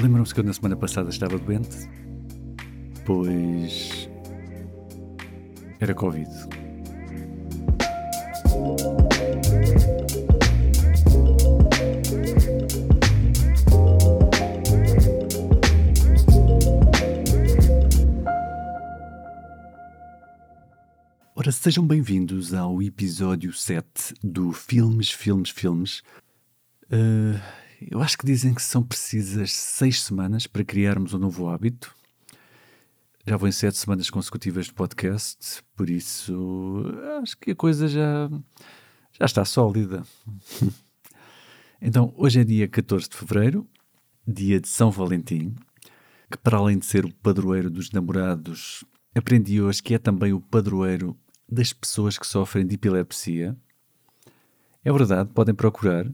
Lembram-se que eu na semana passada estava doente? Pois. Era Covid. Ora, sejam bem-vindos ao episódio 7 do Filmes, Filmes, Filmes. Uh, eu acho que dizem que são precisas seis semanas para criarmos um novo hábito. Já vou em sete semanas consecutivas de podcast, por isso acho que a coisa já, já está sólida. então, hoje é dia 14 de fevereiro, dia de São Valentim, que para além de ser o padroeiro dos namorados, aprendi hoje que é também o padroeiro das pessoas que sofrem de epilepsia. É verdade, podem procurar.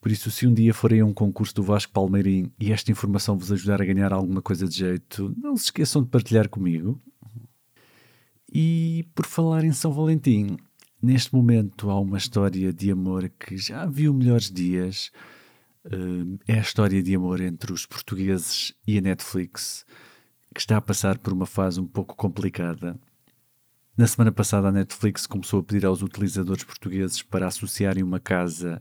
Por isso, se um dia forem a um concurso do Vasco Palmeirim e esta informação vos ajudar a ganhar alguma coisa de jeito, não se esqueçam de partilhar comigo. E por falar em São Valentim, neste momento há uma história de amor que já viu melhores dias. Uh, é a história de amor entre os portugueses e a Netflix, que está a passar por uma fase um pouco complicada. Na semana passada, a Netflix começou a pedir aos utilizadores portugueses para associarem uma casa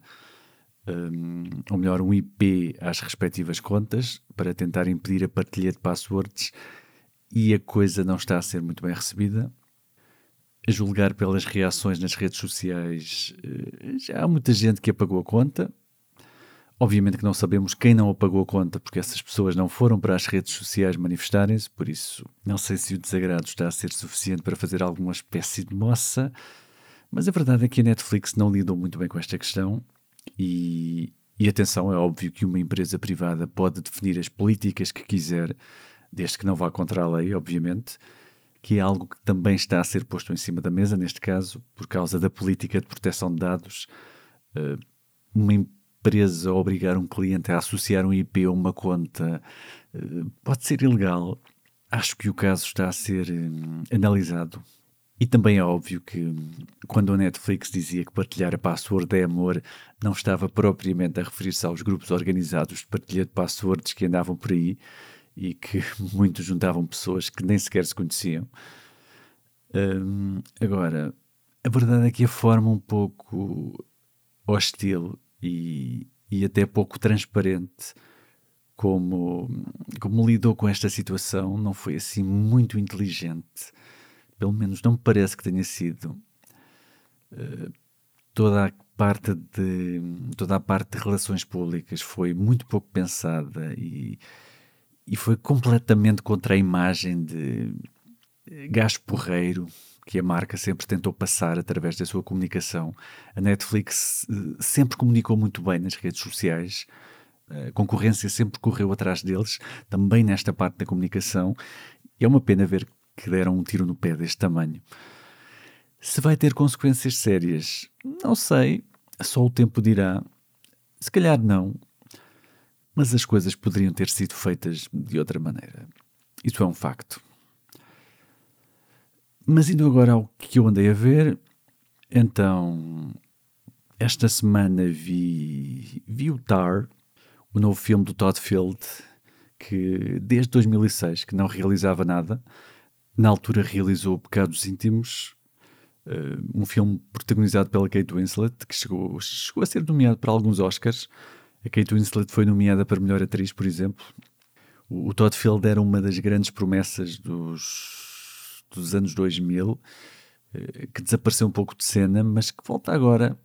um, ou melhor, um IP às respectivas contas para tentar impedir a partilha de passwords e a coisa não está a ser muito bem recebida. A julgar pelas reações nas redes sociais, eh, já há muita gente que apagou a conta. Obviamente que não sabemos quem não apagou a conta, porque essas pessoas não foram para as redes sociais manifestarem-se, por isso não sei se o desagrado está a ser suficiente para fazer alguma espécie de moça. Mas a verdade é que a Netflix não lidou muito bem com esta questão e, e atenção, é óbvio que uma empresa privada pode definir as políticas que quiser, desde que não vá contra a lei, obviamente, que é algo que também está a ser posto em cima da mesa, neste caso, por causa da política de proteção de dados. Eh, uma empresa obrigar um cliente a associar um IP a uma conta eh, pode ser ilegal. Acho que o caso está a ser hum, analisado e também é óbvio que quando a Netflix dizia que partilhar a password é amor, não estava propriamente a referir-se aos grupos organizados de partilha de passwords que andavam por aí e que muitos juntavam pessoas que nem sequer se conheciam. Um, agora, a verdade é que a forma um pouco hostil e, e até pouco transparente como, como lidou com esta situação não foi assim muito inteligente pelo menos não me parece que tenha sido uh, toda a parte de toda a parte de relações públicas foi muito pouco pensada e, e foi completamente contra a imagem de gás porreiro que a marca sempre tentou passar através da sua comunicação. A Netflix uh, sempre comunicou muito bem nas redes sociais, a concorrência sempre correu atrás deles, também nesta parte da comunicação, e é uma pena ver que deram um tiro no pé deste tamanho. Se vai ter consequências sérias, não sei, só o tempo dirá. Se calhar não, mas as coisas poderiam ter sido feitas de outra maneira. Isso é um facto. Mas indo agora ao que eu andei a ver, então, esta semana vi, vi o Tar, o novo filme do Todd Field, que desde 2006 que não realizava nada, na altura realizou Pecados Íntimos, uh, um filme protagonizado pela Kate Winslet, que chegou, chegou a ser nomeado para alguns Oscars. A Kate Winslet foi nomeada para melhor atriz, por exemplo. O, o Todd Field era uma das grandes promessas dos, dos anos 2000, uh, eh, que desapareceu um pouco de cena, mas que volta agora,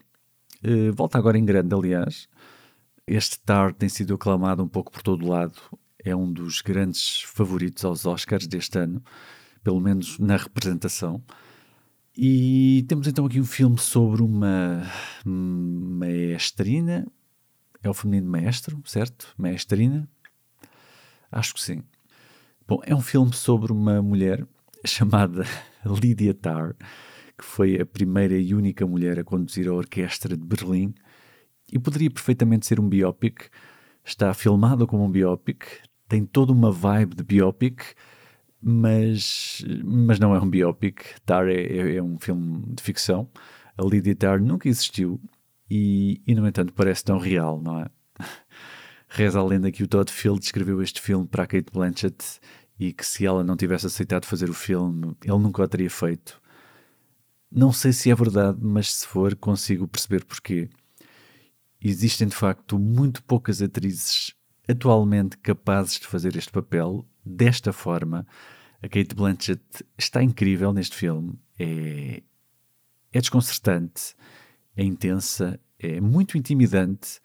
uh, volta agora em grande, aliás. Este Tar tem sido aclamado um pouco por todo o lado. É um dos grandes favoritos aos Oscars deste ano pelo menos na representação. E temos então aqui um filme sobre uma maestrina. É o feminino maestro, certo? Maestrina? Acho que sim. Bom, é um filme sobre uma mulher chamada Lydia Tarr, que foi a primeira e única mulher a conduzir a orquestra de Berlim e poderia perfeitamente ser um biopic. Está filmado como um biopic, tem toda uma vibe de biopic mas, mas não é um biopic. Tar é, é, é um filme de ficção. A Lydia Tar nunca existiu e, e, no entanto, parece tão real, não é? Reza a lenda que o Todd Field escreveu este filme para a Kate Blanchett e que se ela não tivesse aceitado fazer o filme, ele nunca o teria feito. Não sei se é verdade, mas se for, consigo perceber porquê. Existem de facto muito poucas atrizes atualmente capazes de fazer este papel desta forma. A Kate Blanchett está incrível neste filme. É, é desconcertante, é intensa, é muito intimidante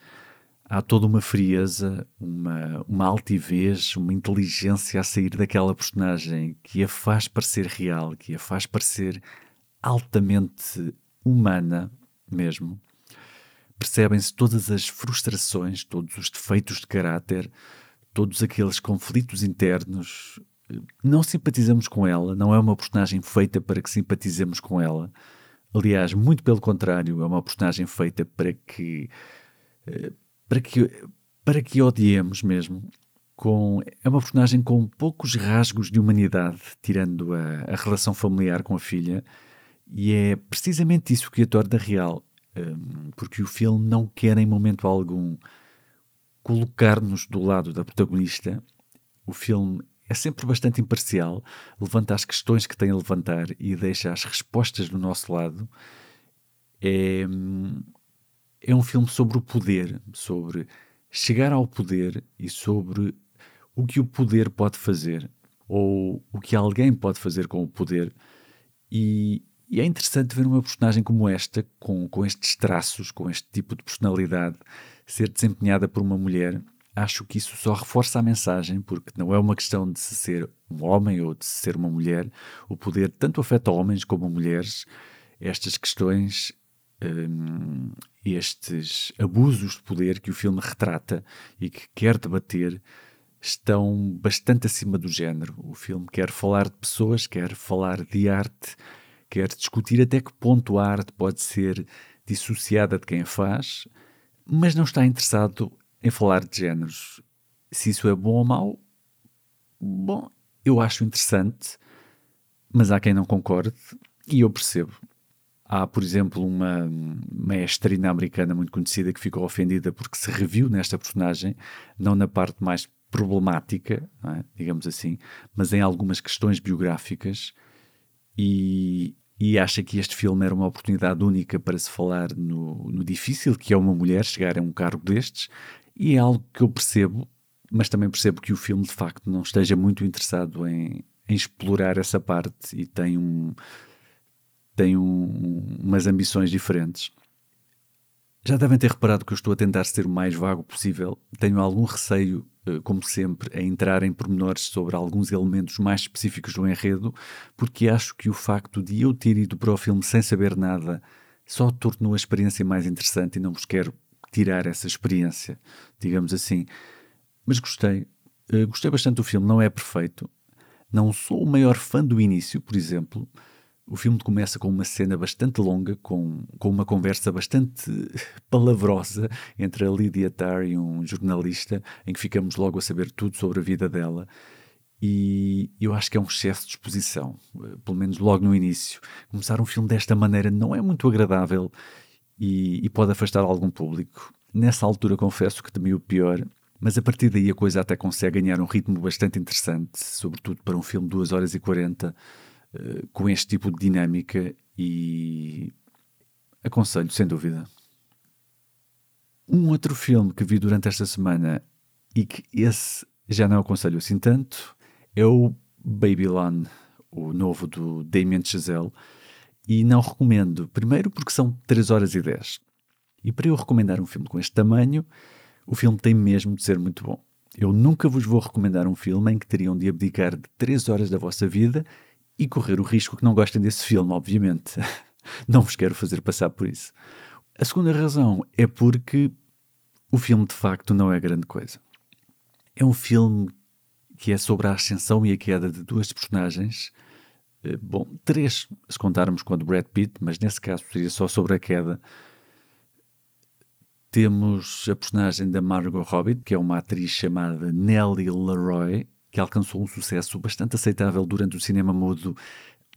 há toda uma frieza, uma, uma altivez, uma inteligência a sair daquela personagem que a faz parecer real, que a faz parecer altamente humana mesmo. Percebem-se todas as frustrações, todos os defeitos de caráter, todos aqueles conflitos internos. Não simpatizamos com ela, não é uma personagem feita para que simpatizemos com ela. Aliás, muito pelo contrário, é uma personagem feita para que eh, para que, para que odiemos mesmo. Com, é uma personagem com poucos rasgos de humanidade, tirando a, a relação familiar com a filha, e é precisamente isso que a torna real, um, porque o filme não quer em momento algum colocar-nos do lado da protagonista. O filme é sempre bastante imparcial, levanta as questões que tem a levantar e deixa as respostas do nosso lado. É, é um filme sobre o poder, sobre chegar ao poder e sobre o que o poder pode fazer ou o que alguém pode fazer com o poder. E, e é interessante ver uma personagem como esta, com, com estes traços, com este tipo de personalidade, ser desempenhada por uma mulher. Acho que isso só reforça a mensagem, porque não é uma questão de se ser um homem ou de se ser uma mulher. O poder tanto afeta homens como mulheres. Estas questões um, estes abusos de poder que o filme retrata e que quer debater estão bastante acima do género. O filme quer falar de pessoas, quer falar de arte, quer discutir até que ponto a arte pode ser dissociada de quem a faz, mas não está interessado em falar de géneros. Se isso é bom ou mau, bom, eu acho interessante, mas há quem não concorde e eu percebo. Há, por exemplo, uma maestrina americana muito conhecida que ficou ofendida porque se reviu nesta personagem, não na parte mais problemática, é? digamos assim, mas em algumas questões biográficas e, e acha que este filme era uma oportunidade única para se falar no, no difícil que é uma mulher chegar a um cargo destes e é algo que eu percebo, mas também percebo que o filme de facto não esteja muito interessado em, em explorar essa parte e tem um tem um, umas ambições diferentes. Já devem ter reparado que eu estou a tentar ser o mais vago possível. Tenho algum receio, como sempre, a entrar em pormenores sobre alguns elementos mais específicos do enredo, porque acho que o facto de eu ter ido para o filme sem saber nada só tornou a experiência mais interessante e não vos quero tirar essa experiência, digamos assim. Mas gostei. Eh, gostei bastante do filme. Não é perfeito. Não sou o maior fã do início, por exemplo. O filme começa com uma cena bastante longa, com, com uma conversa bastante palavrosa entre a Lydia Tarr e um jornalista, em que ficamos logo a saber tudo sobre a vida dela. E eu acho que é um excesso de exposição, eh, pelo menos logo no início. Começar um filme desta maneira não é muito agradável e, e pode afastar algum público. Nessa altura, confesso que temi o pior, mas a partir daí a coisa até consegue ganhar um ritmo bastante interessante, sobretudo para um filme de 2 horas e 40 eh, com este tipo de dinâmica e aconselho, sem dúvida. Um outro filme que vi durante esta semana e que esse já não aconselho assim tanto é o Babylon, o novo do Damien Chazelle, e não recomendo, primeiro porque são 3 horas e 10. E para eu recomendar um filme com este tamanho, o filme tem mesmo de ser muito bom. Eu nunca vos vou recomendar um filme em que teriam de abdicar de 3 horas da vossa vida e correr o risco que não gostem desse filme, obviamente. não vos quero fazer passar por isso. A segunda razão é porque o filme de facto não é grande coisa. É um filme que é sobre a ascensão e a queda de duas personagens. Eh, bom, três, se contarmos com a do Brad Pitt, mas nesse caso seria só sobre a queda. Temos a personagem da Margot Robbie, que é uma atriz chamada Nellie Leroy, que alcançou um sucesso bastante aceitável durante o cinema mudo,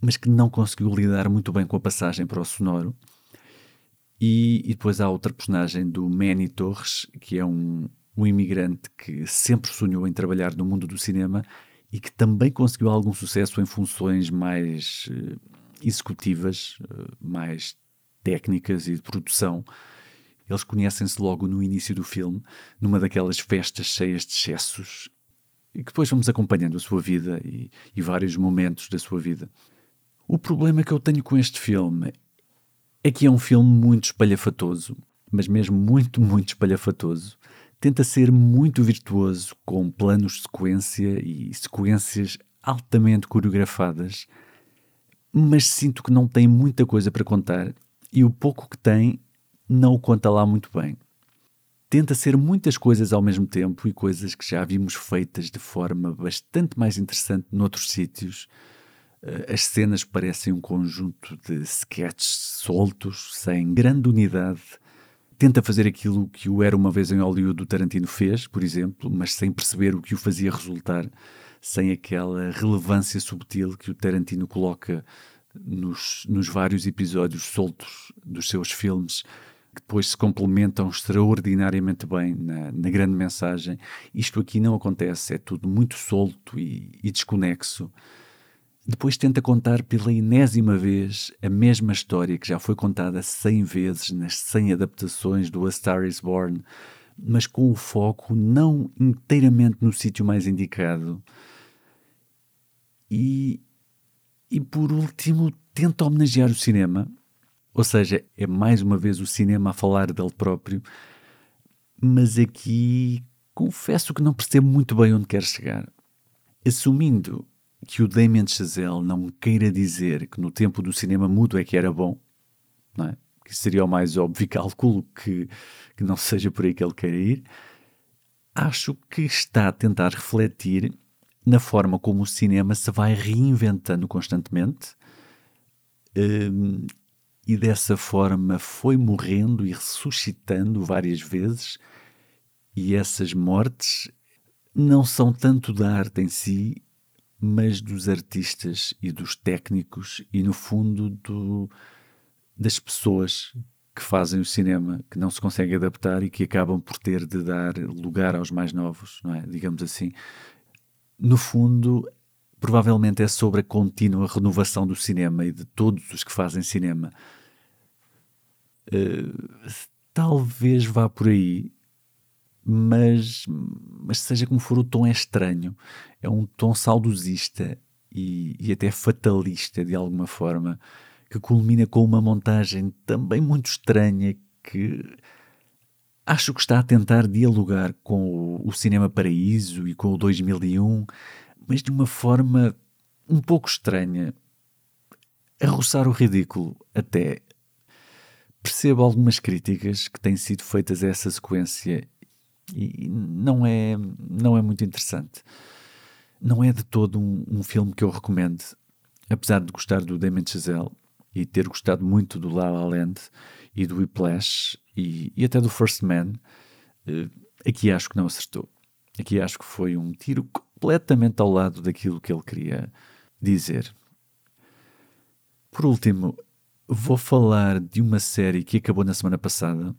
mas que não conseguiu lidar muito bem com a passagem para o sonoro. E, e depois há outra personagem do Manny Torres, que é um, um imigrante que sempre sonhou em trabalhar no mundo do cinema e que também conseguiu algum sucesso em funções mais uh, executivas, uh, mais técnicas e de produção. Eles conhecem-se logo no início do filme, numa daquelas festas cheias de excessos, e que depois vamos acompanhando a sua vida e, e vários momentos da sua vida. O problema que eu tenho com este filme é que é um filme muito espalhafatoso, mas mesmo muito, muito espalhafatoso. Tenta ser muito virtuoso, com planos de sequência e sequências altamente coreografadas, mas sinto que não tem muita coisa para contar e o pouco que tem não o conta lá muito bem. Tenta ser muitas coisas ao mesmo tempo e coisas que já vimos feitas de forma bastante mais interessante noutros sítios. Eh, as cenas parecem um conjunto de sketches soltos, sem grande unidade. Tenta fazer aquilo que o Era Uma Vez em Hollywood do Tarantino fez, por exemplo, mas sem perceber o que o fazia resultar, sem aquela relevância subtil que o Tarantino coloca nos, nos vários episódios soltos dos seus filmes, que depois se complementam extraordinariamente bem na, na, grande mensagem. Isto aqui não acontece, é tudo muito solto e, e desconexo. Depois tenta contar pela enésima vez a mesma história que já foi contada cem vezes nas cem adaptações do A Star Is Born, mas com o foco não inteiramente no sítio mais indicado. E, e por último, tenta homenagear o cinema, ou seja, é mais uma vez o cinema a falar dele próprio, mas aqui confesso que não percebo muito bem onde quer chegar. Assumindo que o Damien Chazelle não queira dizer que no tempo do cinema mudo é que era bom, não é? que seria o mais óbvio cálculo que, que não seja por aí que ele queira ir, acho que está a tentar refletir na forma como o cinema se vai reinventando constantemente um, e dessa forma foi morrendo e ressuscitando várias vezes, e essas mortes não são tanto da arte em si, mas dos artistas e dos técnicos e, no fundo, do, das pessoas que fazem o cinema, que não se conseguem adaptar e que acabam por ter de dar lugar aos mais novos, não é? Digamos assim no fundo, provavelmente é sobre a contínua renovação do cinema e de todos os que fazem cinema. Uh, talvez vá por aí, mas, mas seja como for, o tom é estranho. É um tom saudosista e, e até fatalista, de alguma forma, que culmina com uma montagem também muito estranha que acho que está a tentar dialogar com o, o Cinema Paraíso e com o 2001, mas de uma forma um pouco estranha, a roçar o ridículo até. Percebo algumas críticas que têm sido feitas a essa sequência e não é, não é muito interessante. Não é de todo um, um filme que eu recomendo, apesar de gostar do Damien Chazelle e ter gostado muito do La La Land e do Whiplash e, e até do First Man, uh, aqui acho que não acertou. Aqui acho que foi um tiro completamente ao lado daquilo que ele queria dizer. Por último, vou falar de uma série que acabou na semana passada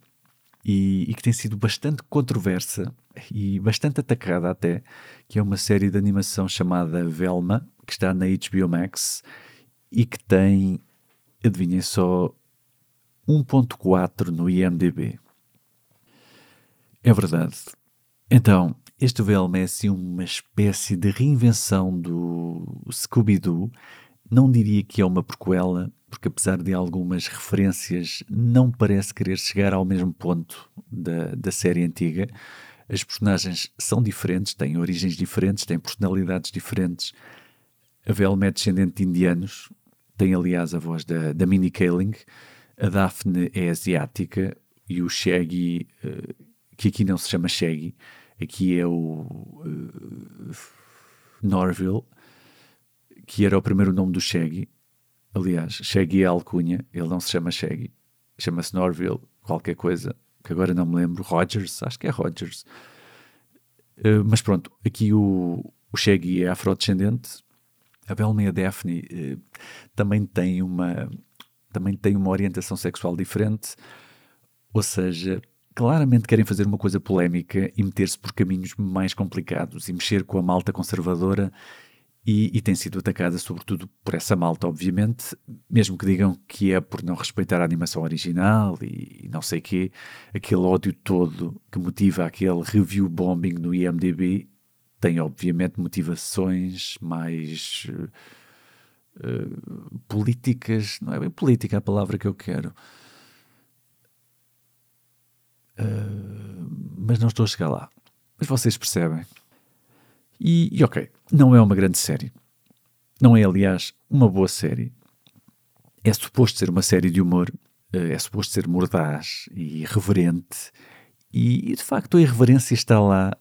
e, e, que tem sido bastante controversa e bastante atacada até, que é uma série de animação chamada Velma, que está na HBO Max e que tem, adivinhem só, 1.4 no IMDB. É verdade. Então, este VLM é assim uma espécie de reinvenção do Scooby-Doo. Não diria que é uma prequela, porque apesar de algumas referências, não parece querer chegar ao mesmo ponto da, da série antiga. As personagens são diferentes, têm origens diferentes, têm personalidades diferentes. A Velma é descendente de indianos, tem aliás a voz da, da Minnie Kaling, a Daphne é asiática e o Shaggy, uh, que aqui não se chama Shaggy, aqui é o uh, Norville, que era o primeiro nome do Shaggy. Aliás, Shaggy é alcunha, ele não se chama Shaggy, chama-se Norville, qualquer coisa, que agora não me lembro, Rogers, acho que é Rogers. Uh, mas pronto, aqui o, o Shaggy é afrodescendente, a Belma e a Daphne uh, também têm uma também tem uma orientação sexual diferente, ou seja, claramente querem fazer uma coisa polémica e meter-se por caminhos mais complicados e mexer com a malta conservadora e, e, tem sido atacada sobretudo por essa malta, obviamente, mesmo que digam que é por não respeitar a animação original e, e não sei quê, aquele ódio todo que motiva aquele review bombing no IMDb tem obviamente motivações mais uh, políticas, não é bem política a palavra que eu quero, uh, mas não estou a chegar lá. Mas vocês percebem. E, e ok, não é uma grande série. Não é, aliás, uma boa série. É suposto ser uma série de humor, é suposto ser mordaz e irreverente, e, e de facto a irreverência está lá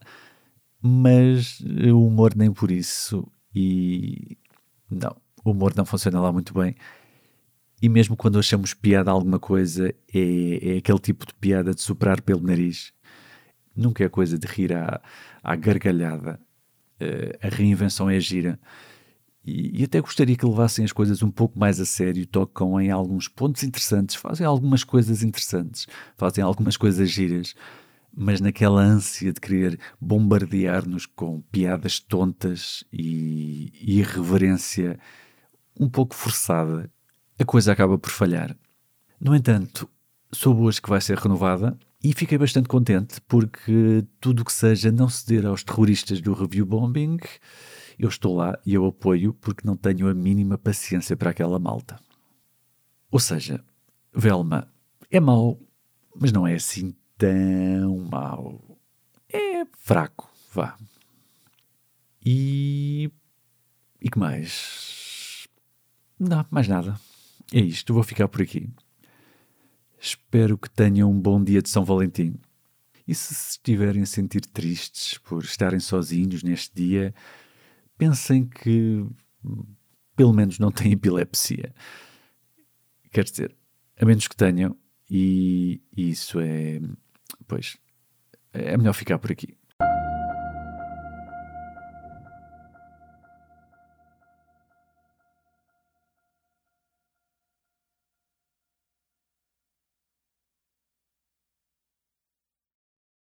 mas o humor nem por isso. E não, o humor não funciona lá muito bem. E mesmo quando achamos piada alguma coisa, é, é aquele tipo de piada de superar pelo nariz. Nunca é coisa de rir à, à gargalhada. A reinvenção é gira. E, e, até gostaria que levassem as coisas um pouco mais a sério, tocam em alguns pontos interessantes, fazem algumas coisas interessantes, fazem algumas coisas giras, mas naquela ânsia de querer bombardear-nos com piadas tontas e, e irreverência um pouco forçada, a coisa acaba por falhar. No entanto, soube hoje que vai ser renovada e fiquei bastante contente porque tudo o que seja não ceder aos terroristas do review bombing, eu estou lá e eu apoio porque não tenho a mínima paciência para aquela malta. Ou seja, Velma é mau, mas não é assim tão mau. É fraco, vá. E. E que mais? Não, mais nada. É isto, vou ficar por aqui. Espero que tenham um bom dia de São Valentim. E se se estiverem a sentir tristes por estarem sozinhos neste dia, pensem que pelo menos não têm epilepsia. Quer dizer, a menos que tenham, e isso é Pois, é melhor ficar por aqui.